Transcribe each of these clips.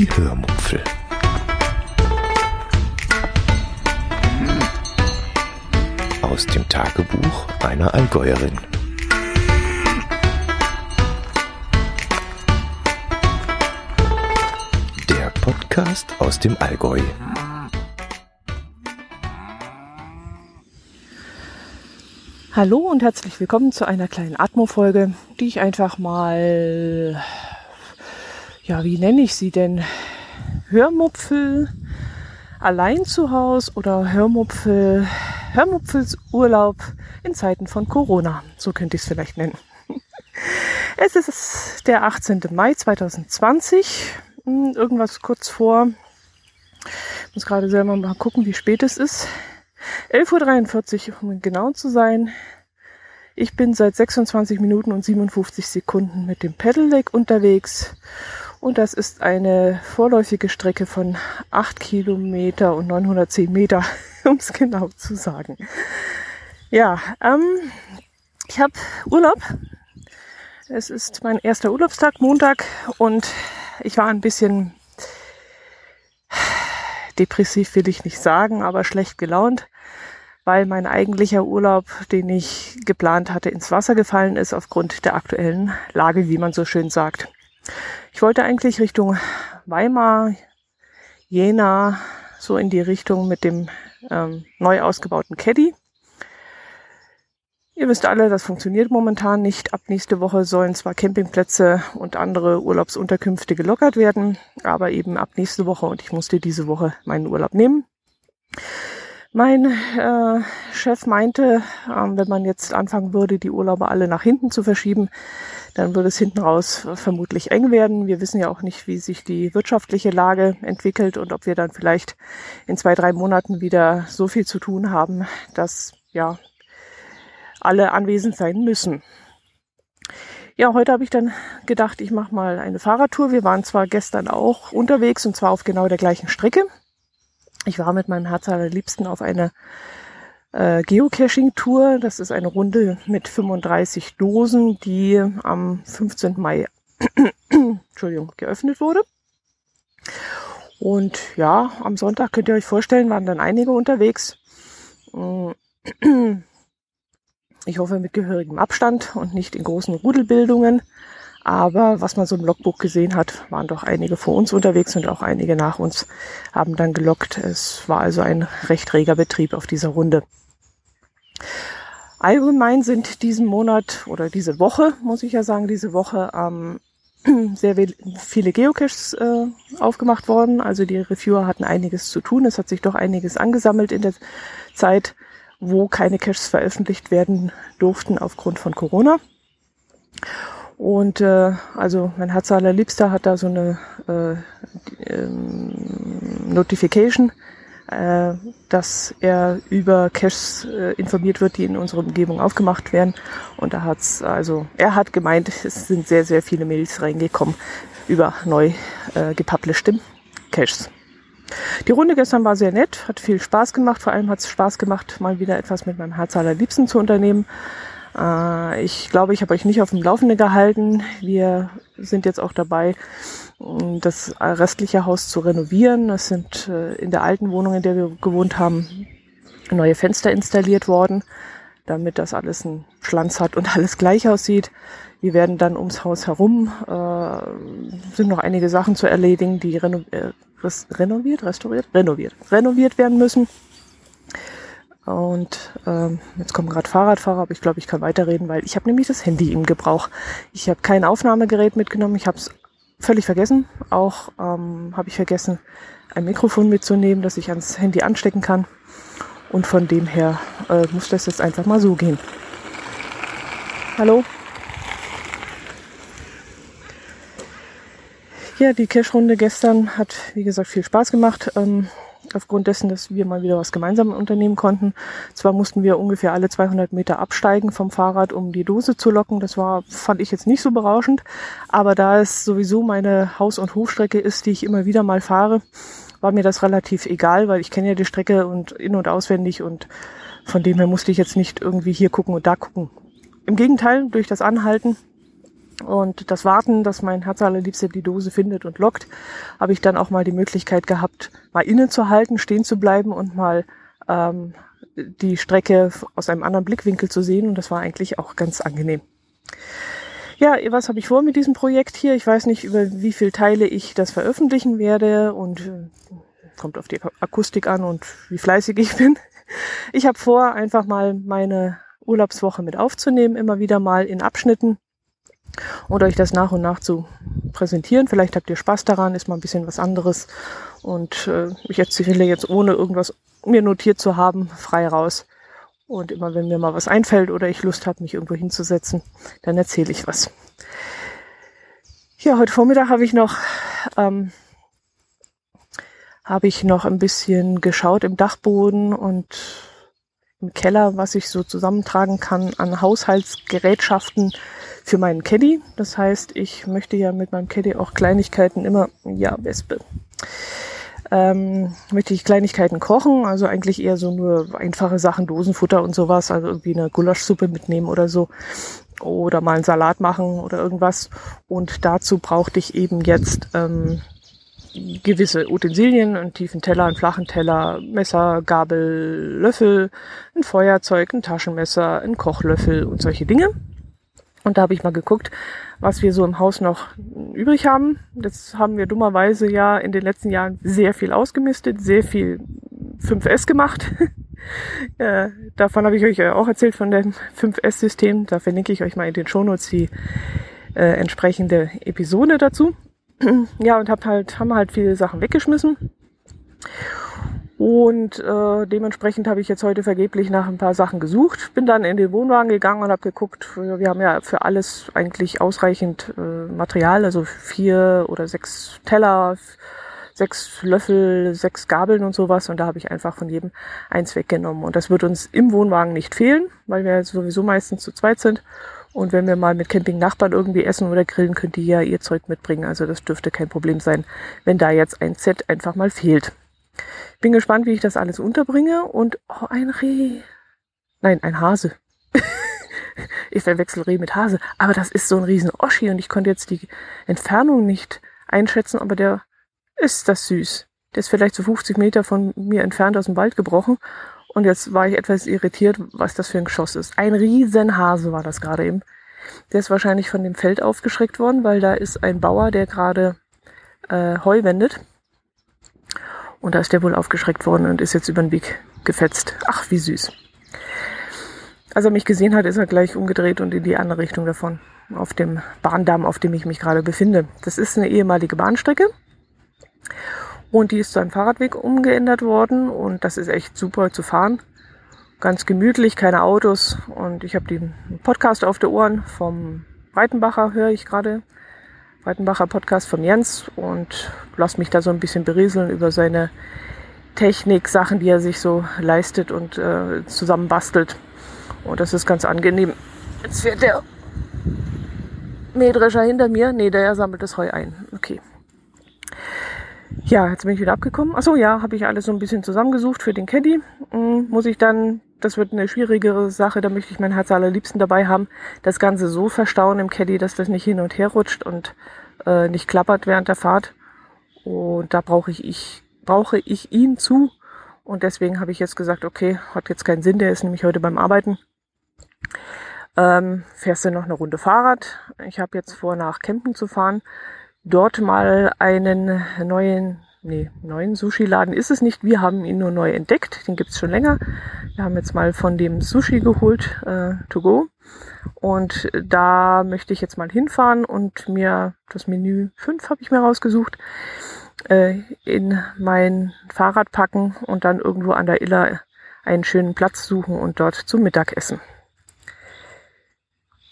Die Hörmupfel. Aus dem Tagebuch einer Allgäuerin. Der Podcast aus dem Allgäu. Hallo und herzlich willkommen zu einer kleinen Atmo-Folge, die ich einfach mal, ja, wie nenne ich sie denn? Hörmupfel allein zu Hause oder Hörmupfel, Hörmupfelsurlaub in Zeiten von Corona. So könnte ich es vielleicht nennen. Es ist der 18. Mai 2020, hm, irgendwas kurz vor. Ich muss gerade selber mal gucken, wie spät es ist. 11.43 Uhr, um genau zu sein. Ich bin seit 26 Minuten und 57 Sekunden mit dem Pedelec unterwegs. Und das ist eine vorläufige Strecke von 8 Kilometer und 910 Meter, um es genau zu sagen. Ja, ähm, ich habe Urlaub. Es ist mein erster Urlaubstag, Montag, und ich war ein bisschen depressiv, will ich nicht sagen, aber schlecht gelaunt, weil mein eigentlicher Urlaub, den ich geplant hatte, ins Wasser gefallen ist aufgrund der aktuellen Lage, wie man so schön sagt. Ich wollte eigentlich Richtung Weimar, Jena, so in die Richtung mit dem ähm, neu ausgebauten Caddy. Ihr wisst alle, das funktioniert momentan nicht. Ab nächste Woche sollen zwar Campingplätze und andere Urlaubsunterkünfte gelockert werden, aber eben ab nächste Woche und ich musste diese Woche meinen Urlaub nehmen. Mein äh, Chef meinte, äh, wenn man jetzt anfangen würde, die Urlaube alle nach hinten zu verschieben, dann würde es hinten raus vermutlich eng werden. Wir wissen ja auch nicht, wie sich die wirtschaftliche Lage entwickelt und ob wir dann vielleicht in zwei, drei Monaten wieder so viel zu tun haben, dass ja alle anwesend sein müssen. Ja, heute habe ich dann gedacht, ich mache mal eine Fahrradtour. Wir waren zwar gestern auch unterwegs und zwar auf genau der gleichen Strecke. Ich war mit meinem Herz allerliebsten auf einer äh, Geocaching-Tour. Das ist eine Runde mit 35 Dosen, die am 15. Mai Entschuldigung, geöffnet wurde. Und ja, am Sonntag könnt ihr euch vorstellen, waren dann einige unterwegs. Ich hoffe mit gehörigem Abstand und nicht in großen Rudelbildungen. Aber was man so im Logbuch gesehen hat, waren doch einige vor uns unterwegs und auch einige nach uns haben dann gelockt. Es war also ein recht reger Betrieb auf dieser Runde. Allgemein sind diesen Monat oder diese Woche, muss ich ja sagen, diese Woche ähm, sehr viele Geocaches äh, aufgemacht worden. Also die Reviewer hatten einiges zu tun. Es hat sich doch einiges angesammelt in der Zeit wo keine Caches veröffentlicht werden durften aufgrund von Corona. Und äh, also mein Herz allerliebster hat da so eine äh, ähm, Notification, äh, dass er über Caches äh, informiert wird, die in unserer Umgebung aufgemacht werden. Und da hat's also, er hat gemeint, es sind sehr, sehr viele Mails reingekommen über neu äh, gepublishte Caches. Die Runde gestern war sehr nett, hat viel Spaß gemacht. Vor allem hat es Spaß gemacht, mal wieder etwas mit meinem Herz allerliebsten zu unternehmen. Äh, ich glaube, ich habe euch nicht auf dem Laufenden gehalten. Wir sind jetzt auch dabei, das restliche Haus zu renovieren. Es sind äh, in der alten Wohnung, in der wir gewohnt haben, neue Fenster installiert worden, damit das alles einen Schlanz hat und alles gleich aussieht. Wir werden dann ums Haus herum, äh, sind noch einige Sachen zu erledigen, die reno renoviert, restauriert, renoviert, renoviert werden müssen. Und ähm, jetzt kommen gerade Fahrradfahrer, aber ich glaube, ich kann weiterreden, weil ich habe nämlich das Handy im Gebrauch. Ich habe kein Aufnahmegerät mitgenommen, ich habe es völlig vergessen. Auch ähm, habe ich vergessen, ein Mikrofon mitzunehmen, das ich ans Handy anstecken kann. Und von dem her äh, muss das jetzt einfach mal so gehen. Hallo? Ja, die Cash-Runde gestern hat, wie gesagt, viel Spaß gemacht. Ähm, aufgrund dessen, dass wir mal wieder was gemeinsam unternehmen konnten. Zwar mussten wir ungefähr alle 200 Meter absteigen vom Fahrrad, um die Dose zu locken. Das war, fand ich jetzt nicht so berauschend. Aber da es sowieso meine Haus- und Hofstrecke ist, die ich immer wieder mal fahre, war mir das relativ egal, weil ich kenne ja die Strecke und in- und auswendig und von dem her musste ich jetzt nicht irgendwie hier gucken und da gucken. Im Gegenteil, durch das Anhalten Und das Warten, dass mein Herz allerliebste die Dose findet und lockt, habe ich dann auch mal die Möglichkeit gehabt, mal innezuhalten, stehen zu bleiben und mal ähm, die Strecke aus einem anderen Blickwinkel zu sehen. Und das war eigentlich auch ganz angenehm. Ja, was habe ich vor mit diesem Projekt hier? Ich weiß nicht, über wie viele Teile ich das veröffentlichen werde und äh, kommt auf die Akustik an und wie fleißig ich bin. Ich habe vor, einfach mal meine Urlaubswoche mit aufzunehmen, immer wieder mal in Abschnitten und euch das nach und nach zu präsentieren. Vielleicht habt ihr Spaß daran, ist mal ein bisschen was anderes. Und äh, ich erzähle jetzt ohne irgendwas mir notiert zu haben, frei raus. Und immer wenn mir mal was einfällt oder ich Lust habe, mich irgendwo hinzusetzen, dann erzähle ich was. Ja, heute Vormittag habe ich noch ähm, habe ich noch ein bisschen geschaut im Dachboden und im Keller, was ich so zusammentragen kann an Haushaltsgerätschaften für meinen Caddy. Das heißt, ich möchte ja mit meinem Caddy auch Kleinigkeiten immer, ja, Wespe, ähm, möchte ich Kleinigkeiten kochen, also eigentlich eher so nur einfache Sachen, Dosenfutter und sowas, also irgendwie eine Gulaschsuppe mitnehmen oder so oder mal einen Salat machen oder irgendwas. Und dazu brauchte ich eben jetzt ähm, gewisse Utensilien, einen tiefen Teller, einen flachen Teller, Messer, Gabel, Löffel, ein Feuerzeug, ein Taschenmesser, ein Kochlöffel und solche Dinge. Und da habe ich mal geguckt, was wir so im Haus noch übrig haben. Das haben wir dummerweise ja in den letzten Jahren sehr viel ausgemistet, sehr viel 5S gemacht. äh, davon habe ich euch auch erzählt von dem 5S-System. Da verlinke ich euch mal in den Shownotes die äh, entsprechende Episode dazu. ja, und hab halt, haben halt viele Sachen weggeschmissen. Und äh, dementsprechend habe ich jetzt heute vergeblich nach ein paar Sachen gesucht. Bin dann in den Wohnwagen gegangen und habe geguckt, wir haben ja für alles eigentlich ausreichend äh, Material, also vier oder sechs Teller, sechs Löffel, sechs Gabeln und sowas. Und da habe ich einfach von jedem eins weggenommen. Und das wird uns im Wohnwagen nicht fehlen, weil wir sowieso meistens zu zweit sind. Und wenn wir mal mit Camping-Nachbarn irgendwie essen oder grillen, könnt ihr ja ihr Zeug mitbringen. Also das dürfte kein Problem sein, wenn da jetzt ein Set einfach mal fehlt. Bin gespannt, wie ich das alles unterbringe. Und oh, ein Reh. Nein, ein Hase. ich verwechsel Reh mit Hase. Aber das ist so ein riesen Oschi und ich konnte jetzt die Entfernung nicht einschätzen, aber der ist das süß. Der ist vielleicht so 50 Meter von mir entfernt aus dem Wald gebrochen. Und jetzt war ich etwas irritiert, was das für ein Geschoss ist. Ein Riesenhase war das gerade eben. Der ist wahrscheinlich von dem Feld aufgeschreckt worden, weil da ist ein Bauer, der gerade äh, Heu wendet. Und da ist der wohl aufgeschreckt worden und ist jetzt über den Weg gefetzt. Ach, wie süß. Als er mich gesehen hat, ist er gleich umgedreht und in die andere Richtung davon. Auf dem Bahndamm, auf dem ich mich gerade befinde. Das ist eine ehemalige Bahnstrecke. Und die ist zu einem Fahrradweg umgeändert worden. Und das ist echt super zu fahren. Ganz gemütlich, keine Autos. Und ich habe den Podcast auf der Ohren vom Breitenbacher, höre ich gerade. Breitenbacher Podcast von Jens und lass mich da so ein bisschen berieseln über seine Technik, Sachen, die er sich so leistet und äh, zusammenbastelt. Und das ist ganz angenehm. Jetzt fährt der Mähdrescher hinter mir. Nee, der sammelt das Heu ein. Okay. Ja, jetzt bin ich wieder abgekommen. Achso, ja, habe ich alles so ein bisschen zusammengesucht für den Caddy. Hm, muss ich dann das wird eine schwierigere Sache, da möchte ich mein Herz allerliebsten dabei haben. Das Ganze so verstauen im Caddy, dass das nicht hin und her rutscht und äh, nicht klappert während der Fahrt. Und da brauche ich, ich, brauche ich ihn zu. Und deswegen habe ich jetzt gesagt, okay, hat jetzt keinen Sinn, der ist nämlich heute beim Arbeiten. Ähm, fährst du noch eine Runde Fahrrad? Ich habe jetzt vor, nach Kempten zu fahren. Dort mal einen neuen nee, neuen Sushi-Laden ist es nicht. Wir haben ihn nur neu entdeckt. Den gibt's schon länger. Wir haben jetzt mal von dem Sushi geholt, äh, to go. Und da möchte ich jetzt mal hinfahren und mir das Menü 5 habe ich mir rausgesucht, äh, in mein Fahrrad packen und dann irgendwo an der Iller einen schönen Platz suchen und dort zum Mittagessen.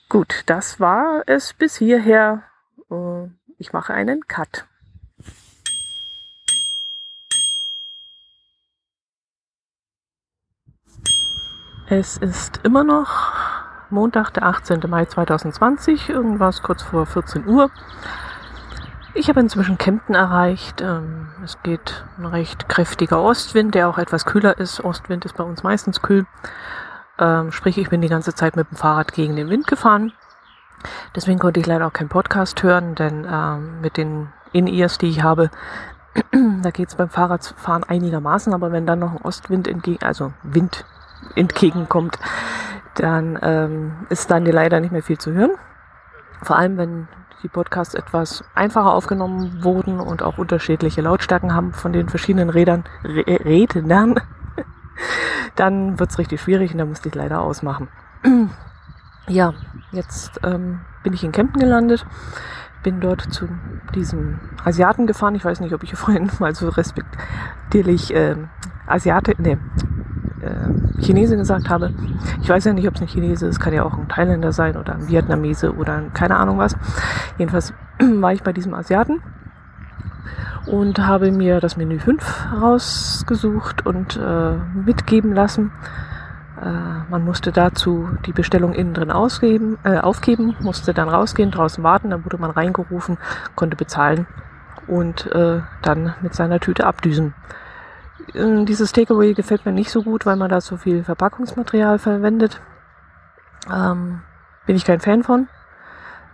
Gut, das war es bis hierher. Äh, ich mache einen Cut. Es ist immer noch Montag, der 18. Mai 2020, irgendwas kurz vor 14 Uhr. Ich habe inzwischen Kempten erreicht. Ähm, es geht ein recht kräftiger Ostwind, der auch etwas kühler ist. Ostwind ist bei uns meistens kühl. Ähm, sprich, ich bin die ganze Zeit mit dem Fahrrad gegen den Wind gefahren. Deswegen konnte ich leider auch keinen Podcast hören, denn ähm, mit den In-Ears, die ich habe, da geht es beim Fahrradfahren einigermaßen, aber wenn dann noch ein Ostwind entgegen, also Wind entgegenkommt, dann ähm, ist dann leider nicht mehr viel zu hören. Vor allem, wenn die Podcasts etwas einfacher aufgenommen wurden und auch unterschiedliche Lautstärken haben von den verschiedenen Rädern, Rednern, dann wird's richtig schwierig und da musste ich leider ausmachen. ja, jetzt ähm, bin ich in Kempten gelandet, bin dort zu diesem Asiaten gefahren. Ich weiß nicht, ob ich vorhin mal so respektierlich äh, Asiate, nee, äh, Chinese gesagt habe. Ich weiß ja nicht, ob es ein Chinese ist, kann ja auch ein Thailänder sein oder ein Vietnamese oder ein, keine Ahnung was. Jedenfalls war ich bei diesem Asiaten und habe mir das Menü 5 rausgesucht und äh, mitgeben lassen. Äh, man musste dazu die Bestellung innen drin ausgeben, äh, aufgeben, musste dann rausgehen, draußen warten, dann wurde man reingerufen, konnte bezahlen und äh, dann mit seiner Tüte abdüsen. Äh, dieses Takeaway gefällt mir nicht so gut, weil man da so viel Verpackungsmaterial verwendet. Ähm, bin ich kein Fan von.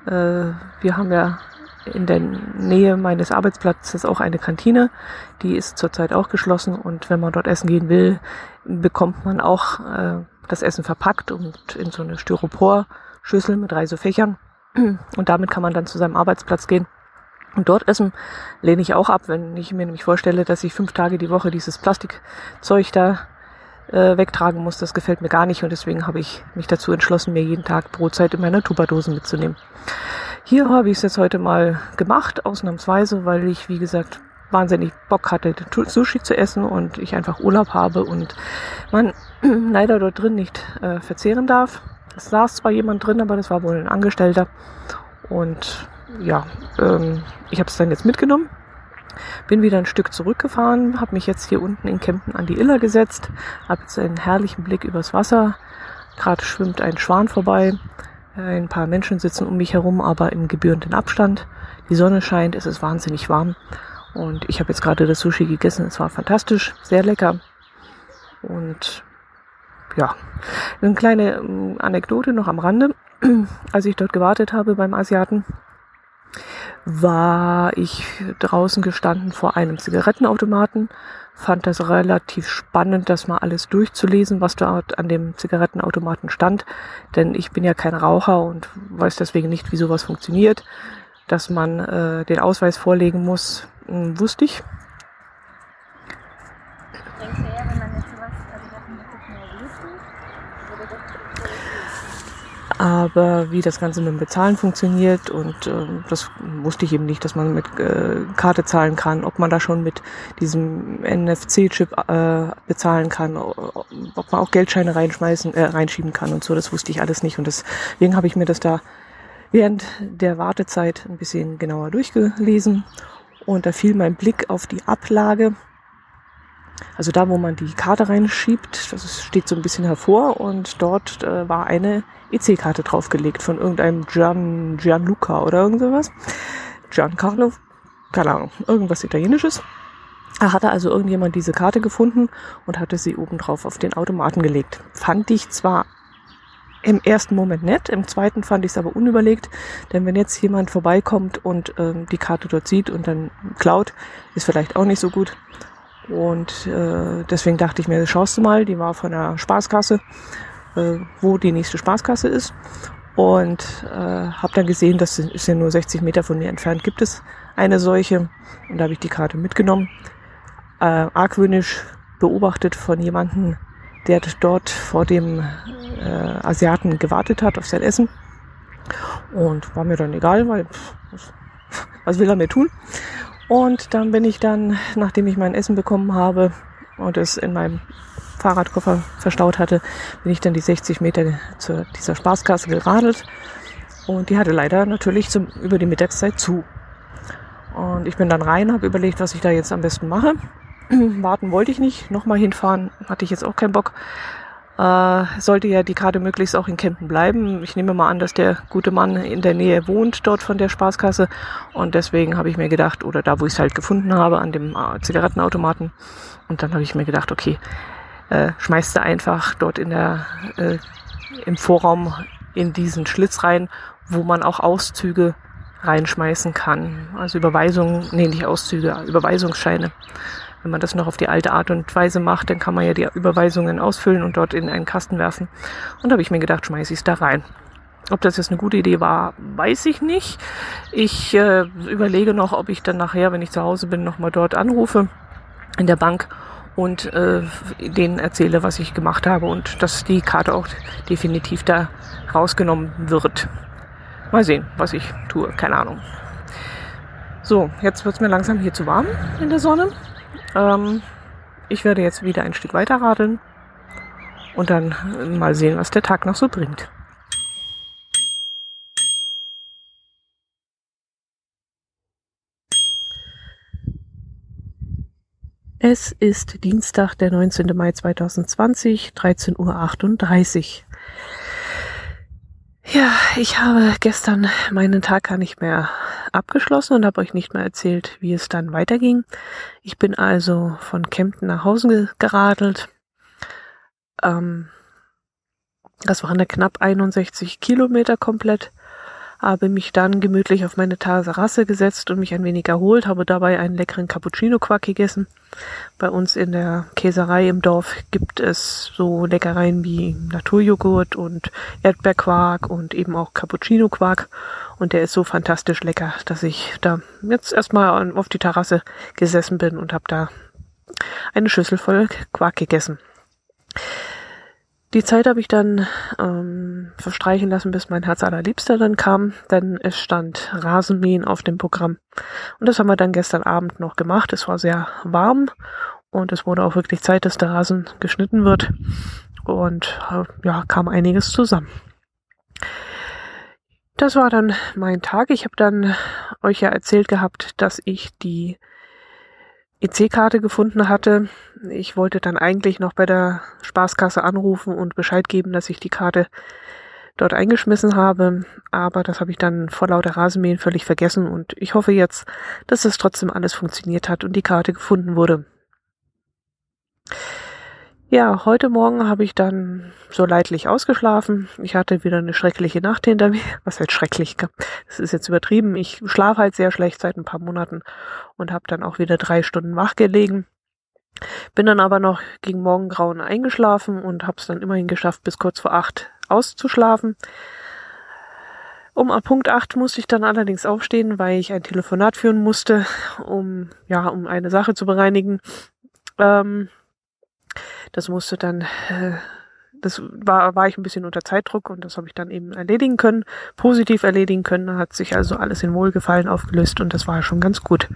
Äh, wir haben ja in der Nähe meines Arbeitsplatzes auch eine Kantine. Die ist zurzeit auch geschlossen und wenn man dort essen gehen will, bekommt man auch äh, das Essen verpackt und in so eine Styroporschüssel mit drei so Fächern. Und damit kann man dann zu seinem Arbeitsplatz gehen und dort essen lehne ich auch ab, wenn ich mir nämlich vorstelle, dass ich fünf Tage die Woche dieses Plastikzeug da äh, wegtragen muss. Das gefällt mir gar nicht und deswegen habe ich mich dazu entschlossen, mir jeden Tag Brotzeit in meiner Tupperdosen mitzunehmen. Hier habe ich es jetzt heute mal gemacht, ausnahmsweise, weil ich, wie gesagt, wahnsinnig Bock hatte, Sushi zu essen und ich einfach Urlaub habe und man leider dort drin nicht äh, verzehren darf. Es saß zwar jemand drin, aber das war wohl ein Angestellter und ja, ähm, ich habe es dann jetzt mitgenommen, bin wieder ein Stück zurückgefahren, habe mich jetzt hier unten in Kempten an die Iller gesetzt, habe jetzt einen herrlichen Blick übers Wasser. Gerade schwimmt ein Schwan vorbei. Ein paar Menschen sitzen um mich herum, aber im gebührenden Abstand. Die Sonne scheint, es ist wahnsinnig warm. Und ich habe jetzt gerade das Sushi gegessen. Es war fantastisch, sehr lecker. Und ja, eine kleine ähm, Anekdote noch am Rande. Als ich dort gewartet habe beim Asiaten, war ich draußen gestanden vor einem Zigarettenautomaten, fand das relativ spannend, das mal alles durchzulesen, was dort an dem Zigarettenautomaten stand, denn ich bin ja kein Raucher und weiß deswegen nicht, wie sowas funktioniert. Dass man äh, den Ausweis vorlegen muss, hm, wusste ich. Du eher, wenn man jetzt sowas, also aber wie das Ganze mit dem Bezahlen funktioniert und äh, das wusste ich eben nicht, dass man mit äh, Karte zahlen kann, ob man da schon mit diesem NFC-Chip äh, bezahlen kann, ob man auch Geldscheine reinschmeißen, äh, reinschieben kann und so, das wusste ich alles nicht und deswegen habe ich mir das da während der Wartezeit ein bisschen genauer durchgelesen. Und da fiel mein Blick auf die Ablage also da, wo man die Karte reinschiebt, das steht so ein bisschen hervor und dort äh, war eine EC-Karte draufgelegt von irgendeinem Gian, Gianluca oder irgend sowas. Giancarlo, keine Ahnung, irgendwas Italienisches. Da hatte also irgendjemand diese Karte gefunden und hatte sie oben drauf auf den Automaten gelegt. Fand ich zwar im ersten Moment nett, im zweiten fand ich es aber unüberlegt, denn wenn jetzt jemand vorbeikommt und ähm, die Karte dort sieht und dann klaut, ist vielleicht auch nicht so gut. Und äh, deswegen dachte ich mir, schaust du mal, die war von der Spaßkasse, äh, wo die nächste Spaßkasse ist. Und äh, habe dann gesehen, dass es ja nur 60 Meter von mir entfernt gibt es eine solche. Und da habe ich die Karte mitgenommen. Äh, argwöhnisch beobachtet von jemandem, der dort vor dem äh, Asiaten gewartet hat auf sein Essen. Und war mir dann egal, weil pff, was will er mir tun? Und dann bin ich dann, nachdem ich mein Essen bekommen habe und es in meinem Fahrradkoffer verstaut hatte, bin ich dann die 60 Meter zu dieser Spaßkasse geradelt. Und die hatte leider natürlich zum, über die Mittagszeit zu. Und ich bin dann rein, habe überlegt, was ich da jetzt am besten mache. Warten wollte ich nicht, nochmal hinfahren hatte ich jetzt auch keinen Bock. Äh, sollte ja die Karte möglichst auch in Kempten bleiben. Ich nehme mal an, dass der gute Mann in der Nähe wohnt, dort von der Spaßkasse. Und deswegen habe ich mir gedacht, oder da, wo ich es halt gefunden habe, an dem äh, Zigarettenautomaten. Und dann habe ich mir gedacht, okay, äh, schmeißt du einfach dort in der, äh, im Vorraum in diesen Schlitz rein wo man auch Auszüge reinschmeißen kann. Also Überweisungen, nee, nicht Auszüge, Überweisungsscheine. Wenn man das noch auf die alte Art und Weise macht, dann kann man ja die Überweisungen ausfüllen und dort in einen Kasten werfen. Und da habe ich mir gedacht, schmeiße ich es da rein. Ob das jetzt eine gute Idee war, weiß ich nicht. Ich äh, überlege noch, ob ich dann nachher, wenn ich zu Hause bin, nochmal dort anrufe in der Bank und äh, denen erzähle, was ich gemacht habe und dass die Karte auch definitiv da rausgenommen wird. Mal sehen, was ich tue. Keine Ahnung. So, jetzt wird es mir langsam hier zu warm in der Sonne. Ähm, ich werde jetzt wieder ein Stück weiter radeln und dann mal sehen, was der Tag noch so bringt. Es ist Dienstag, der 19. Mai 2020, 13.38 Uhr. Ja, ich habe gestern meinen Tag gar nicht mehr abgeschlossen und habe euch nicht mehr erzählt, wie es dann weiterging. Ich bin also von Kempten nach Hause geradelt. Ähm, das waren da knapp 61 Kilometer komplett habe mich dann gemütlich auf meine Terrasse gesetzt und mich ein wenig erholt, habe dabei einen leckeren Cappuccino-Quark gegessen. Bei uns in der Käserei im Dorf gibt es so Leckereien wie Naturjoghurt und Erdbeerquark und eben auch Cappuccino-Quark. Und der ist so fantastisch lecker, dass ich da jetzt erstmal auf die Terrasse gesessen bin und habe da eine Schüssel voll Quark gegessen. Die Zeit habe ich dann ähm, verstreichen lassen, bis mein Herz allerliebster dann kam, denn es stand Rasenmähen auf dem Programm. Und das haben wir dann gestern Abend noch gemacht. Es war sehr warm und es wurde auch wirklich Zeit, dass der Rasen geschnitten wird. Und äh, ja, kam einiges zusammen. Das war dann mein Tag. Ich habe dann euch ja erzählt gehabt, dass ich die EC-Karte gefunden hatte. Ich wollte dann eigentlich noch bei der Spaßkasse anrufen und Bescheid geben, dass ich die Karte dort eingeschmissen habe, aber das habe ich dann vor lauter Rasenmähen völlig vergessen und ich hoffe jetzt, dass es trotzdem alles funktioniert hat und die Karte gefunden wurde. Ja, heute Morgen habe ich dann so leidlich ausgeschlafen. Ich hatte wieder eine schreckliche Nacht hinter mir. Was heißt schrecklich? Das ist jetzt übertrieben. Ich schlafe halt sehr schlecht seit ein paar Monaten und habe dann auch wieder drei Stunden wach gelegen. Bin dann aber noch gegen Morgengrauen eingeschlafen und habe es dann immerhin geschafft, bis kurz vor acht auszuschlafen. Um Punkt acht musste ich dann allerdings aufstehen, weil ich ein Telefonat führen musste, um ja, um eine Sache zu bereinigen. Ähm, das musste dann, äh, das war, war ich ein bisschen unter Zeitdruck und das habe ich dann eben erledigen können, positiv erledigen können. Hat sich also alles in Wohlgefallen aufgelöst und das war schon ganz gut.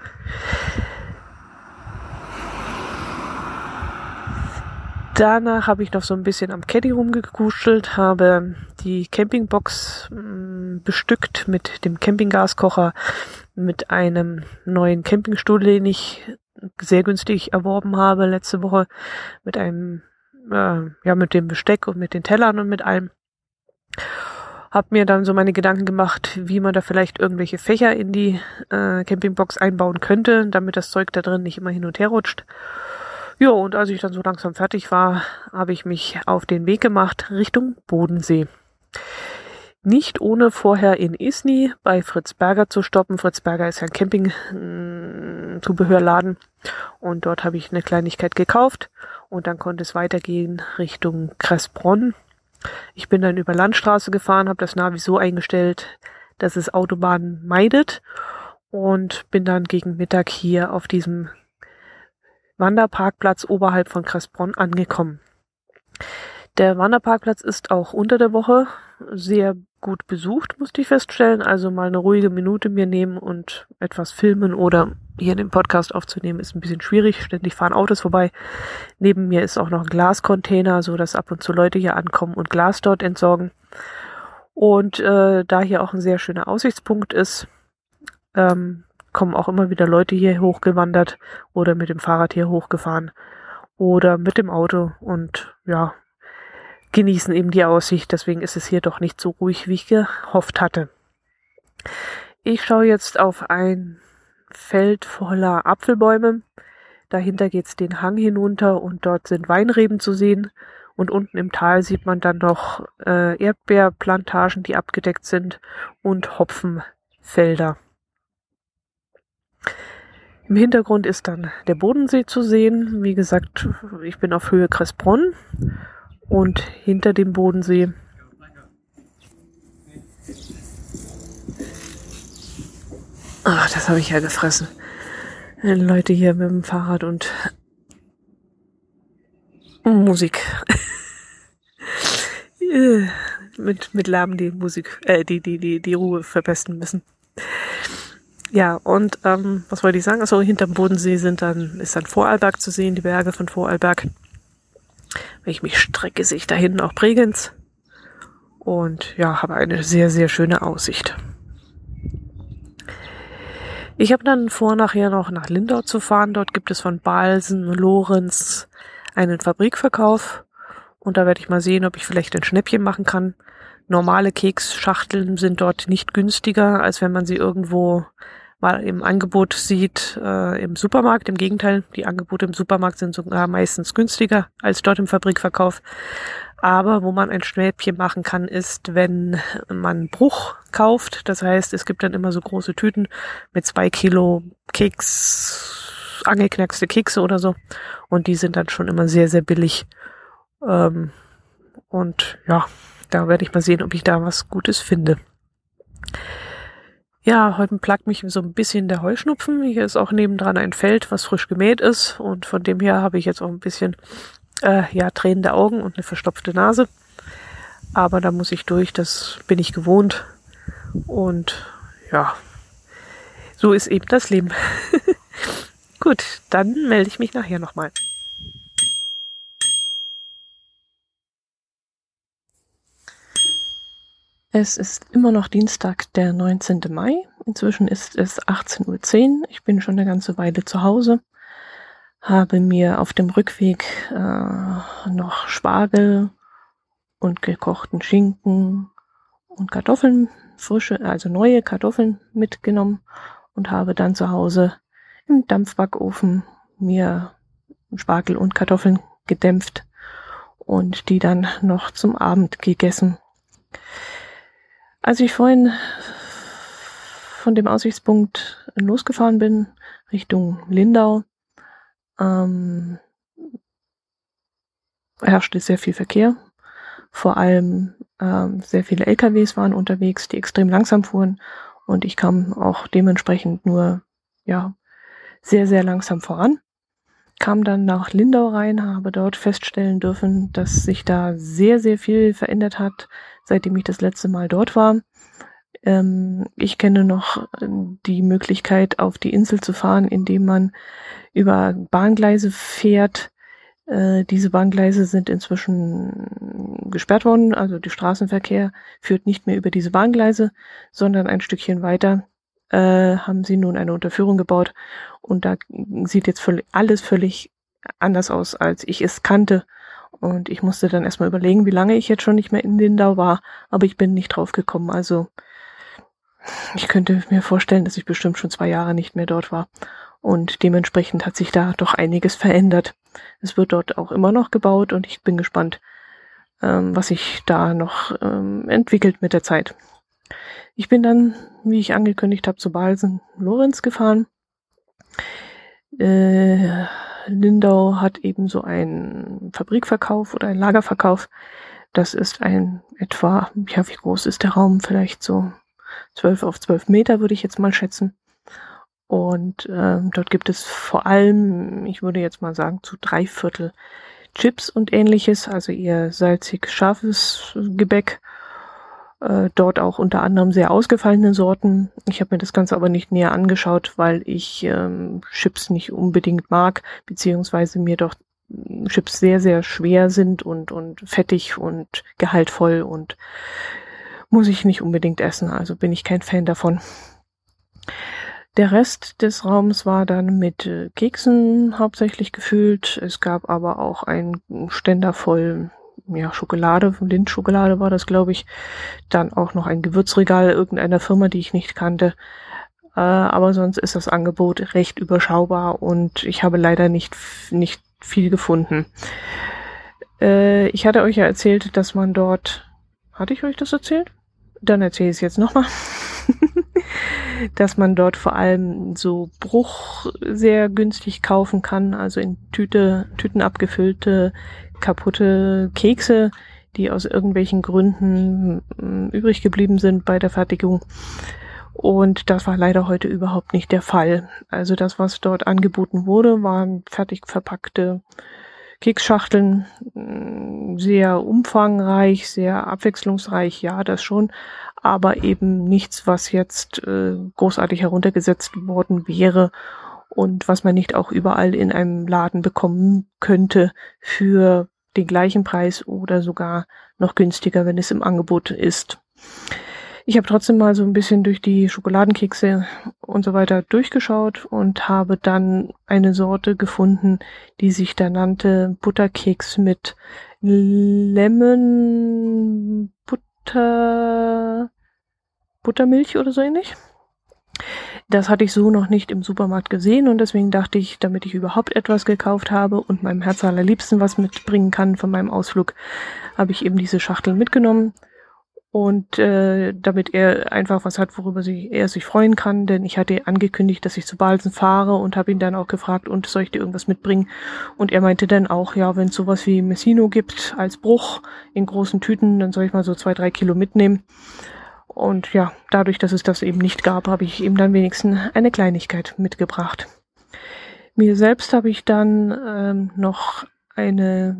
Danach habe ich noch so ein bisschen am Caddy rumgekuschelt, habe die Campingbox mm, bestückt mit dem Campinggaskocher, mit einem neuen Campingstuhl, den ich sehr günstig erworben habe letzte Woche mit einem, äh, ja, mit dem Besteck und mit den Tellern und mit allem. Hab mir dann so meine Gedanken gemacht, wie man da vielleicht irgendwelche Fächer in die äh, Campingbox einbauen könnte, damit das Zeug da drin nicht immer hin und her rutscht. Ja, und als ich dann so langsam fertig war, habe ich mich auf den Weg gemacht Richtung Bodensee. Nicht ohne vorher in Isny bei Fritz Berger zu stoppen. Fritz Berger ist ja ein Camping-Zubehörladen und dort habe ich eine Kleinigkeit gekauft und dann konnte es weitergehen Richtung Kressbronn. Ich bin dann über Landstraße gefahren, habe das Navi so eingestellt, dass es Autobahnen meidet und bin dann gegen Mittag hier auf diesem Wanderparkplatz oberhalb von Kressbronn angekommen. Der Wanderparkplatz ist auch unter der Woche sehr gut besucht, musste ich feststellen. Also mal eine ruhige Minute mir nehmen und etwas filmen oder hier den Podcast aufzunehmen, ist ein bisschen schwierig. Ständig fahren Autos vorbei. Neben mir ist auch noch ein Glascontainer, so dass ab und zu Leute hier ankommen und Glas dort entsorgen. Und äh, da hier auch ein sehr schöner Aussichtspunkt ist, ähm, kommen auch immer wieder Leute hier hochgewandert oder mit dem Fahrrad hier hochgefahren oder mit dem Auto und ja, genießen eben die Aussicht. Deswegen ist es hier doch nicht so ruhig, wie ich gehofft hatte. Ich schaue jetzt auf ein Feld voller Apfelbäume. Dahinter geht's den Hang hinunter und dort sind Weinreben zu sehen. Und unten im Tal sieht man dann noch äh, Erdbeerplantagen, die abgedeckt sind und Hopfenfelder. Im Hintergrund ist dann der Bodensee zu sehen. Wie gesagt, ich bin auf Höhe Kressbronn und hinter dem Bodensee Ach, das habe ich ja gefressen. Leute hier mit dem Fahrrad und Musik. mit, mit Lärm die Musik, äh, die, die, die, die Ruhe verpesten müssen. Ja, und ähm, was wollte ich sagen? Also hinterm Bodensee sind dann, ist dann Vorarlberg zu sehen, die Berge von Vorarlberg. Wenn ich mich strecke, sehe ich da hinten auch Bregenz. Und ja, habe eine sehr, sehr schöne Aussicht. Ich habe dann vor, nachher noch nach Lindau zu fahren. Dort gibt es von Balsen, Lorenz einen Fabrikverkauf. Und da werde ich mal sehen, ob ich vielleicht ein Schnäppchen machen kann. Normale Keksschachteln sind dort nicht günstiger, als wenn man sie irgendwo mal im Angebot sieht äh, im Supermarkt. Im Gegenteil, die Angebote im Supermarkt sind sogar meistens günstiger als dort im Fabrikverkauf. Aber wo man ein Schnäppchen machen kann, ist, wenn man Bruch kauft. Das heißt, es gibt dann immer so große Tüten mit zwei Kilo Keks, angeknackste Kekse oder so. Und die sind dann schon immer sehr, sehr billig. Ähm, und ja, da werde ich mal sehen, ob ich da was Gutes finde. Ja, heute plagt mich so ein bisschen der Heuschnupfen. Hier ist auch nebendran ein Feld, was frisch gemäht ist. Und von dem her habe ich jetzt auch ein bisschen äh, ja, tränende Augen und eine verstopfte Nase. Aber da muss ich durch, das bin ich gewohnt. Und ja, so ist eben das Leben. Gut, dann melde ich mich nachher nochmal. Es ist immer noch Dienstag, der 19. Mai. Inzwischen ist es 18.10 Uhr. Ich bin schon eine ganze Weile zu Hause habe mir auf dem Rückweg äh, noch Spargel und gekochten Schinken und Kartoffeln, frische, also neue Kartoffeln mitgenommen und habe dann zu Hause im Dampfbackofen mir Spargel und Kartoffeln gedämpft und die dann noch zum Abend gegessen. Als ich vorhin von dem Aussichtspunkt losgefahren bin, Richtung Lindau, ähm, herrschte sehr viel Verkehr. Vor allem ähm, sehr viele LKWs waren unterwegs, die extrem langsam fuhren und ich kam auch dementsprechend nur ja sehr sehr langsam voran. Kam dann nach Lindau rein, habe dort feststellen dürfen, dass sich da sehr sehr viel verändert hat, seitdem ich das letzte Mal dort war. Ähm, ich kenne noch die Möglichkeit, auf die Insel zu fahren, indem man über Bahngleise fährt. Äh, diese Bahngleise sind inzwischen gesperrt worden, also der Straßenverkehr führt nicht mehr über diese Bahngleise, sondern ein Stückchen weiter äh, haben sie nun eine Unterführung gebaut und da sieht jetzt völlig, alles völlig anders aus, als ich es kannte. Und ich musste dann erstmal überlegen, wie lange ich jetzt schon nicht mehr in Lindau war, aber ich bin nicht drauf gekommen. Also ich könnte mir vorstellen, dass ich bestimmt schon zwei Jahre nicht mehr dort war. Und dementsprechend hat sich da doch einiges verändert. Es wird dort auch immer noch gebaut und ich bin gespannt, ähm, was sich da noch ähm, entwickelt mit der Zeit. Ich bin dann, wie ich angekündigt habe, zu Balsen Lorenz gefahren. Äh, Lindau hat eben so einen Fabrikverkauf oder einen Lagerverkauf. Das ist ein etwa, ja, wie groß ist der Raum? Vielleicht so 12 auf 12 Meter würde ich jetzt mal schätzen. Und ähm, dort gibt es vor allem, ich würde jetzt mal sagen, zu drei Viertel Chips und ähnliches, also eher salzig scharfes Gebäck. Äh, dort auch unter anderem sehr ausgefallene Sorten. Ich habe mir das Ganze aber nicht näher angeschaut, weil ich ähm, Chips nicht unbedingt mag, beziehungsweise mir doch Chips sehr, sehr schwer sind und, und fettig und gehaltvoll und muss ich nicht unbedingt essen. Also bin ich kein Fan davon. Der Rest des Raums war dann mit äh, Keksen hauptsächlich gefüllt. Es gab aber auch einen Ständer voll ja, Schokolade, Lindschokolade war das, glaube ich. Dann auch noch ein Gewürzregal irgendeiner Firma, die ich nicht kannte. Äh, aber sonst ist das Angebot recht überschaubar und ich habe leider nicht, nicht viel gefunden. Äh, ich hatte euch ja erzählt, dass man dort, hatte ich euch das erzählt? Dann erzähle ich es jetzt nochmal. dass man dort vor allem so Bruch sehr günstig kaufen kann, also in Tüte, Tüten abgefüllte kaputte Kekse, die aus irgendwelchen Gründen mm, übrig geblieben sind bei der Fertigung. Und das war leider heute überhaupt nicht der Fall. Also das, was dort angeboten wurde, waren fertig verpackte Keksschachteln, mm, sehr umfangreich, sehr abwechslungsreich, ja, das schon, aber eben nichts, was jetzt äh, großartig heruntergesetzt worden wäre und was man nicht auch überall in einem Laden bekommen könnte für den gleichen Preis oder sogar noch günstiger, wenn es im Angebot ist. Ich habe trotzdem mal so ein bisschen durch die Schokoladenkekse und so weiter durchgeschaut und habe dann eine Sorte gefunden, die sich da nannte Butterkeks mit Lemon Butter Buttermilch oder so ähnlich. Das hatte ich so noch nicht im Supermarkt gesehen und deswegen dachte ich, damit ich überhaupt etwas gekauft habe und meinem Herz allerliebsten was mitbringen kann von meinem Ausflug, habe ich eben diese Schachtel mitgenommen und äh, damit er einfach was hat, worüber sie, er sich freuen kann, denn ich hatte angekündigt, dass ich zu Balsen fahre und habe ihn dann auch gefragt, und soll ich dir irgendwas mitbringen? Und er meinte dann auch, ja, wenn es sowas wie Messino gibt als Bruch in großen Tüten, dann soll ich mal so zwei, drei Kilo mitnehmen. Und ja, dadurch, dass es das eben nicht gab, habe ich ihm dann wenigstens eine Kleinigkeit mitgebracht. Mir selbst habe ich dann ähm, noch eine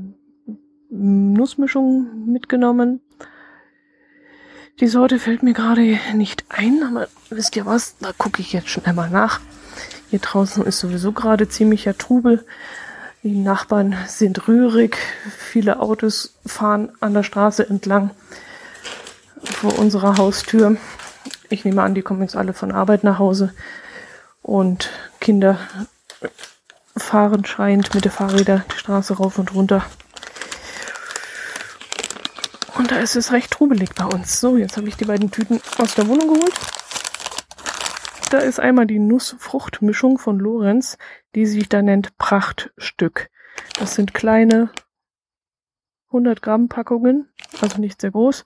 Nussmischung mitgenommen. Die Sorte fällt mir gerade nicht ein, aber wisst ihr was? Da gucke ich jetzt schon einmal nach. Hier draußen ist sowieso gerade ziemlicher Trubel. Die Nachbarn sind rührig. Viele Autos fahren an der Straße entlang vor unserer Haustür. Ich nehme an, die kommen jetzt alle von Arbeit nach Hause und Kinder fahren schreiend mit den Fahrrädern die Straße rauf und runter. Und da ist es recht trubelig bei uns. So, jetzt habe ich die beiden Tüten aus der Wohnung geholt. Da ist einmal die Nussfruchtmischung von Lorenz, die sich da nennt Prachtstück. Das sind kleine 100 Gramm Packungen, also nicht sehr groß.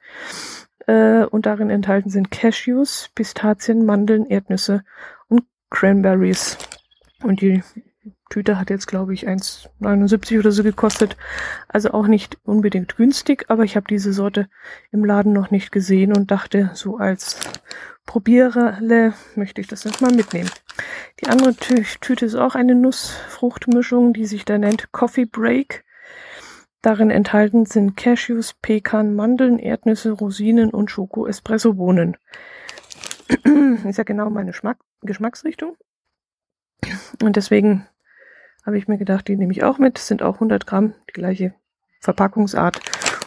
Äh, und darin enthalten sind Cashews, Pistazien, Mandeln, Erdnüsse und Cranberries. Und die Tüte hat jetzt, glaube ich, 1,79 oder so gekostet. Also auch nicht unbedingt günstig, aber ich habe diese Sorte im Laden noch nicht gesehen und dachte, so als Probiererle möchte ich das jetzt mal mitnehmen. Die andere Tü Tüte ist auch eine Nussfruchtmischung, die sich da nennt Coffee Break. Darin enthalten sind Cashews, Pekan, Mandeln, Erdnüsse, Rosinen und Schoko-Espresso-Bohnen. Ist ja genau meine Schmack Geschmacksrichtung. Und deswegen habe ich mir gedacht, die nehme ich auch mit. Sind auch 100 Gramm, die gleiche Verpackungsart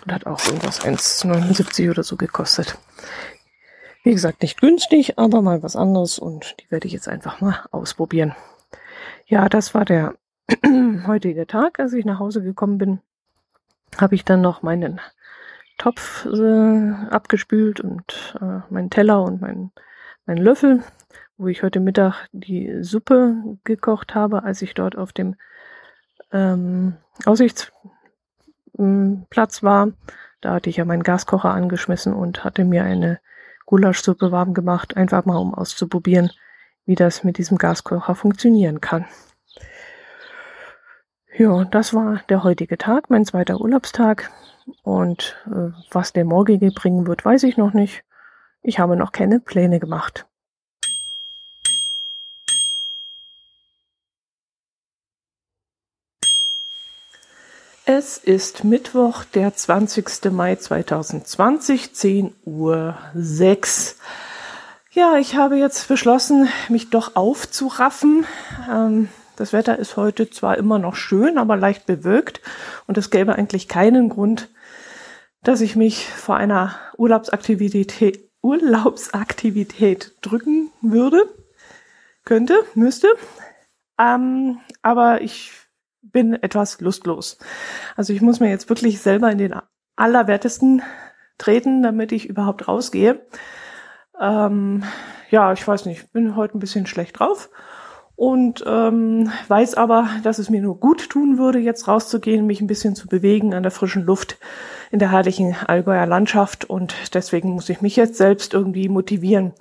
und hat auch irgendwas 1,79 oder so gekostet. Wie gesagt, nicht günstig, aber mal was anderes und die werde ich jetzt einfach mal ausprobieren. Ja, das war der heutige Tag, als ich nach Hause gekommen bin habe ich dann noch meinen Topf äh, abgespült und äh, meinen Teller und meinen, meinen Löffel, wo ich heute Mittag die Suppe gekocht habe, als ich dort auf dem ähm, Aussichtsplatz war. Da hatte ich ja meinen Gaskocher angeschmissen und hatte mir eine Gulaschsuppe warm gemacht, einfach mal um auszuprobieren, wie das mit diesem Gaskocher funktionieren kann. Ja, das war der heutige Tag, mein zweiter Urlaubstag. Und äh, was der morgige bringen wird, weiß ich noch nicht. Ich habe noch keine Pläne gemacht. Es ist Mittwoch, der 20. Mai 2020, 10 Uhr 6. Ja, ich habe jetzt beschlossen, mich doch aufzuraffen. Ähm, das Wetter ist heute zwar immer noch schön, aber leicht bewölkt und es gäbe eigentlich keinen Grund, dass ich mich vor einer Urlaubsaktivität, Urlaubsaktivität drücken würde, könnte, müsste. Ähm, aber ich bin etwas lustlos. Also ich muss mir jetzt wirklich selber in den Allerwertesten treten, damit ich überhaupt rausgehe. Ähm, ja, ich weiß nicht, bin heute ein bisschen schlecht drauf und ähm, weiß aber, dass es mir nur gut tun würde, jetzt rauszugehen, mich ein bisschen zu bewegen an der frischen Luft in der herrlichen Allgäuer Landschaft und deswegen muss ich mich jetzt selbst irgendwie motivieren.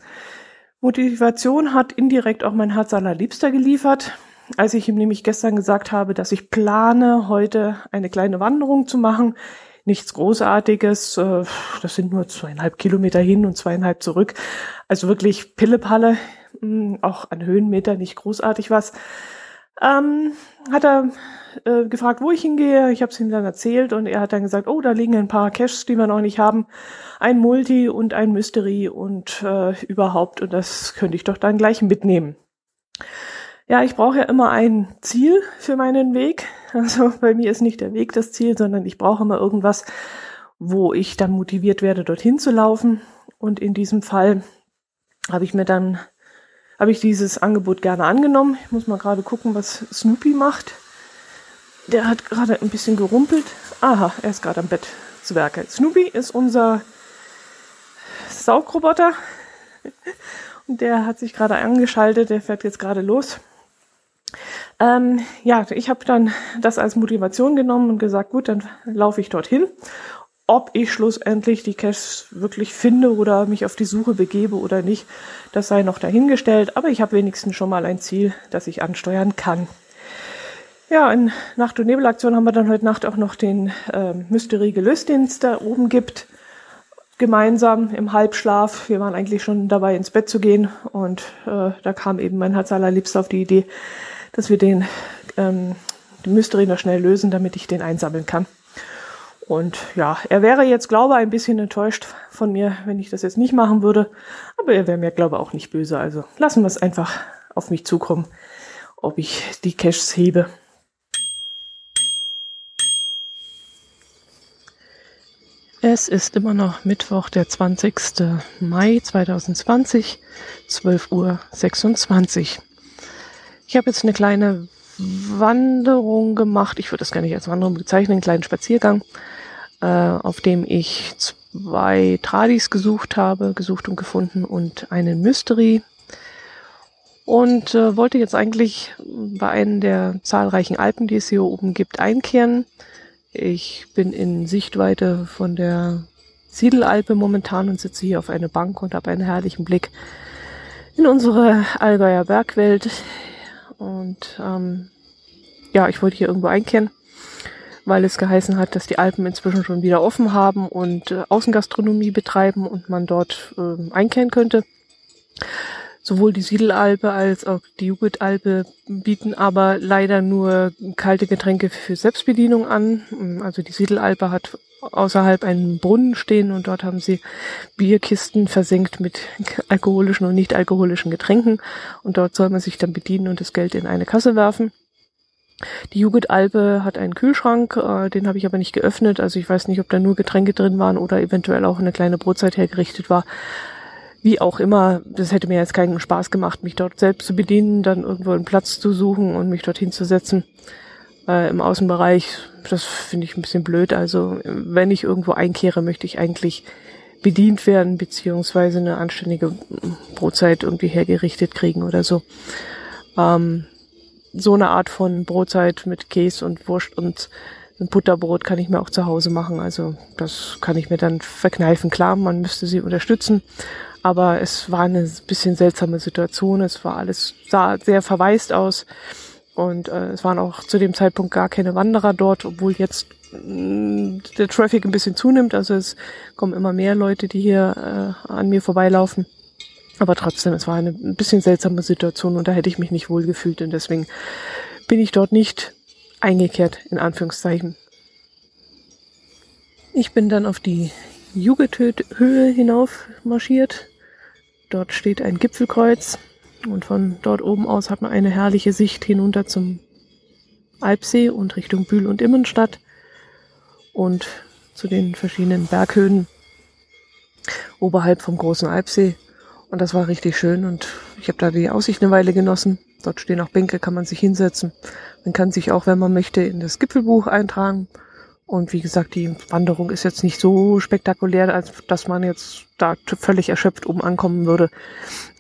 Motivation hat indirekt auch mein Herz allerliebster geliefert, als ich ihm nämlich gestern gesagt habe, dass ich plane, heute eine kleine Wanderung zu machen. Nichts Großartiges, äh, das sind nur zweieinhalb Kilometer hin und zweieinhalb zurück. Also wirklich Pillepalle hm, auch an Höhenmeter nicht großartig was. Ähm, hat er äh, gefragt, wo ich hingehe. Ich habe es ihm dann erzählt und er hat dann gesagt, oh, da liegen ein paar Caches, die wir noch nicht haben. Ein Multi und ein Mystery und äh, überhaupt. Und das könnte ich doch dann gleich mitnehmen. Ja, ich brauche ja immer ein Ziel für meinen Weg. Also bei mir ist nicht der Weg das Ziel, sondern ich brauche immer irgendwas, wo ich dann motiviert werde, dorthin zu laufen. Und in diesem Fall habe ich mir dann habe ich dieses Angebot gerne angenommen. Ich muss mal gerade gucken, was Snoopy macht. Der hat gerade ein bisschen gerumpelt. Aha, er ist gerade am Bett zu Werke. Snoopy ist unser Saugroboter. Und der hat sich gerade angeschaltet, der fährt jetzt gerade los. Ähm, ja, ich habe dann das als Motivation genommen und gesagt, gut, dann laufe ich dorthin ob ich schlussendlich die Caches wirklich finde oder mich auf die Suche begebe oder nicht, das sei noch dahingestellt. Aber ich habe wenigstens schon mal ein Ziel, das ich ansteuern kann. Ja, in Nacht- und Nebelaktion haben wir dann heute Nacht auch noch den äh, Mystery gelöst, den es da oben gibt. Gemeinsam im Halbschlaf. Wir waren eigentlich schon dabei, ins Bett zu gehen. Und äh, da kam eben mein Herz allerliebster auf die Idee, dass wir den, ähm, den Mystery noch schnell lösen, damit ich den einsammeln kann. Und ja, er wäre jetzt, glaube ich, ein bisschen enttäuscht von mir, wenn ich das jetzt nicht machen würde. Aber er wäre mir, glaube ich, auch nicht böse. Also lassen wir es einfach auf mich zukommen, ob ich die Caches hebe. Es ist immer noch Mittwoch, der 20. Mai 2020, 12.26 Uhr. Ich habe jetzt eine kleine Wanderung gemacht. Ich würde das gar nicht als Wanderung bezeichnen, einen kleinen Spaziergang äh, auf dem ich zwei Tradis gesucht habe, gesucht und gefunden und einen Mystery. Und äh, wollte jetzt eigentlich bei einem der zahlreichen Alpen, die es hier oben gibt, einkehren. Ich bin in Sichtweite von der Siedelalpe momentan und sitze hier auf einer Bank und habe einen herrlichen Blick in unsere Allgäuer Bergwelt. Und ähm, ja, ich wollte hier irgendwo einkehren weil es geheißen hat, dass die Alpen inzwischen schon wieder offen haben und äh, Außengastronomie betreiben und man dort äh, einkehren könnte. Sowohl die Siedelalpe als auch die Jugendalpe bieten aber leider nur kalte Getränke für Selbstbedienung an. Also die Siedelalpe hat außerhalb einen Brunnen stehen und dort haben sie Bierkisten versenkt mit alkoholischen und nicht alkoholischen Getränken und dort soll man sich dann bedienen und das Geld in eine Kasse werfen. Die Jugendalpe hat einen Kühlschrank, äh, den habe ich aber nicht geöffnet. Also ich weiß nicht, ob da nur Getränke drin waren oder eventuell auch eine kleine Brotzeit hergerichtet war. Wie auch immer, das hätte mir jetzt keinen Spaß gemacht, mich dort selbst zu bedienen, dann irgendwo einen Platz zu suchen und mich dorthin zu setzen. Äh, Im Außenbereich, das finde ich ein bisschen blöd. Also wenn ich irgendwo einkehre, möchte ich eigentlich bedient werden, beziehungsweise eine anständige Brotzeit irgendwie hergerichtet kriegen oder so. Ähm, so eine Art von Brotzeit mit Käse und Wurst und ein Butterbrot kann ich mir auch zu Hause machen. Also das kann ich mir dann verkneifen. Klar, man müsste sie unterstützen, aber es war eine bisschen seltsame Situation. Es war alles sah sehr verwaist aus und äh, es waren auch zu dem Zeitpunkt gar keine Wanderer dort, obwohl jetzt mh, mm, der Traffic ein bisschen zunimmt. Also es kommen immer mehr Leute, die hier äh, an mir vorbeilaufen. Aber trotzdem, es war eine ein bisschen seltsame Situation und da hätte ich mich nicht wohl gefühlt und deswegen bin ich dort nicht eingekehrt, in Anführungszeichen. Ich bin dann auf die Jugendhöhe hinauf marschiert. Dort steht ein Gipfelkreuz und von dort oben aus hat man eine herrliche Sicht hinunter zum Alpsee und Richtung Bühl und Immenstadt und zu den verschiedenen Berghöhen oberhalb vom großen Alpsee. Und das war richtig schön und ich habe da die Aussicht eine Weile genossen. Dort stehen auch Bänke, kann man sich hinsetzen. Man kann sich auch, wenn man möchte, in das Gipfelbuch eintragen. Und wie gesagt, die Wanderung ist jetzt nicht so spektakulär, als dass man jetzt da völlig erschöpft oben ankommen würde.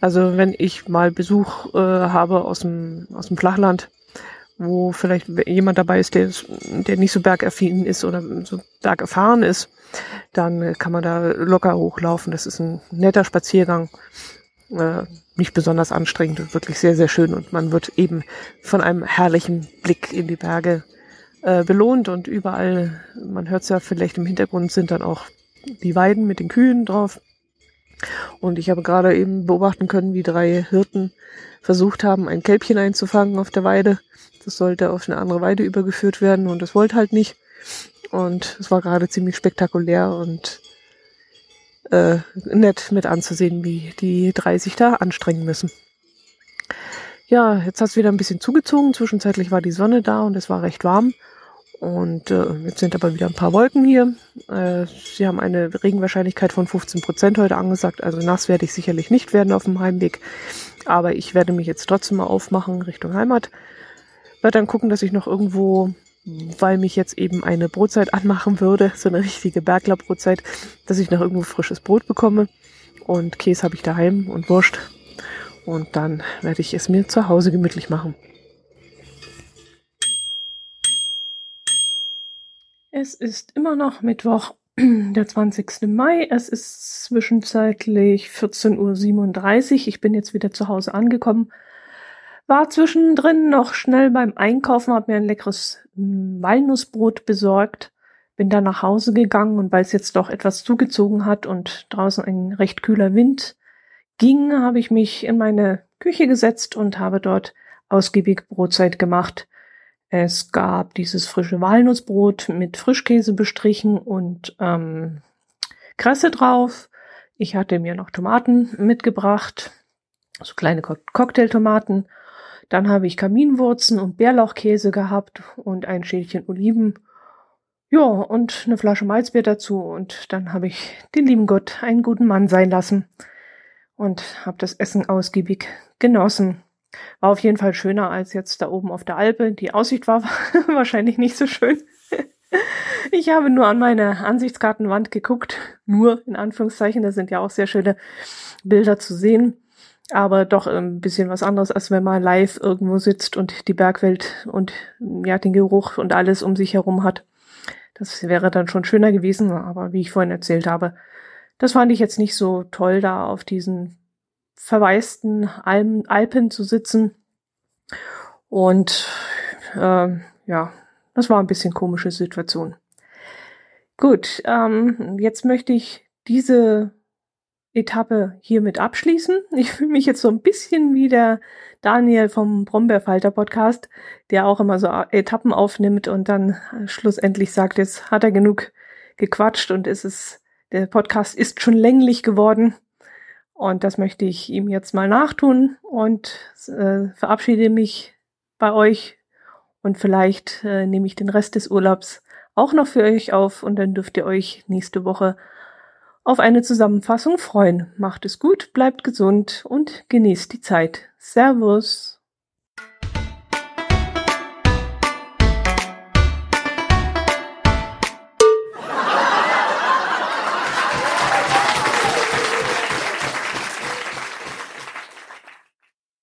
Also wenn ich mal Besuch äh, habe aus dem, aus dem Flachland, wo vielleicht jemand dabei ist, der, der nicht so bergaffin ist oder so bergerfahren ist, dann kann man da locker hochlaufen. Das ist ein netter Spaziergang, äh, nicht besonders anstrengend, wirklich sehr, sehr schön und man wird eben von einem herrlichen Blick in die Berge äh, belohnt und überall, man hört es ja vielleicht im Hintergrund, sind dann auch die Weiden mit den Kühen drauf. Und ich habe gerade eben beobachten können, wie drei Hirten versucht haben, ein Kälbchen einzufangen auf der Weide. Das sollte auf eine andere Weide übergeführt werden und das wollte halt nicht. Und es war gerade ziemlich spektakulär und äh, nett mit anzusehen, wie die drei sich da anstrengen müssen. Ja, jetzt hat es wieder ein bisschen zugezogen. Zwischenzeitlich war die Sonne da und es war recht warm. Und äh, jetzt sind aber wieder ein paar Wolken hier. Äh, sie haben eine Regenwahrscheinlichkeit von 15 Prozent heute angesagt. Also nass werde ich sicherlich nicht werden auf dem Heimweg. Aber ich werde mich jetzt trotzdem mal aufmachen Richtung Heimat. Werde dann gucken, dass ich noch irgendwo, weil mich jetzt eben eine Brotzeit anmachen würde, so eine richtige Berglerbrotzeit, dass ich noch irgendwo frisches Brot bekomme. Und Käse habe ich daheim und Wurst. Und dann werde ich es mir zu Hause gemütlich machen. Es ist immer noch Mittwoch, der 20. Mai. Es ist zwischenzeitlich 14.37 Uhr. Ich bin jetzt wieder zu Hause angekommen. War zwischendrin noch schnell beim Einkaufen, habe mir ein leckeres hm, Walnussbrot besorgt. Bin dann nach Hause gegangen und weil es jetzt doch etwas zugezogen hat und draußen ein recht kühler Wind ging, habe ich mich in meine Küche gesetzt und habe dort ausgiebig Brotzeit gemacht. Es gab dieses frische Walnussbrot mit Frischkäse bestrichen und ähm, Kresse drauf. Ich hatte mir noch Tomaten mitgebracht, so kleine Cocktailtomaten. Dann habe ich Kaminwurzen und Bärlauchkäse gehabt und ein Schälchen Oliven. Ja, und eine Flasche Malzbier dazu. Und dann habe ich den lieben Gott einen guten Mann sein lassen und habe das Essen ausgiebig genossen. War auf jeden Fall schöner als jetzt da oben auf der Alpe. Die Aussicht war wahrscheinlich nicht so schön. Ich habe nur an meine Ansichtskartenwand geguckt. Nur in Anführungszeichen. Da sind ja auch sehr schöne Bilder zu sehen. Aber doch ein bisschen was anderes, als wenn man live irgendwo sitzt und die Bergwelt und ja, den Geruch und alles um sich herum hat. Das wäre dann schon schöner gewesen. Aber wie ich vorhin erzählt habe, das fand ich jetzt nicht so toll, da auf diesen verwaisten Alpen, zu sitzen. Und äh, ja, das war ein bisschen komische Situation. Gut, ähm, jetzt möchte ich diese Etappe hiermit abschließen. Ich fühle mich jetzt so ein bisschen wie der Daniel vom Brombeerfalter Podcast, der auch immer so Etappen aufnimmt und dann schlussendlich sagt, jetzt hat er genug gequatscht und es ist, der Podcast ist schon länglich geworden. Und das möchte ich ihm jetzt mal nachtun und äh, verabschiede mich bei euch. Und vielleicht äh, nehme ich den Rest des Urlaubs auch noch für euch auf und dann dürft ihr euch nächste Woche auf eine Zusammenfassung freuen. Macht es gut, bleibt gesund und genießt die Zeit. Servus.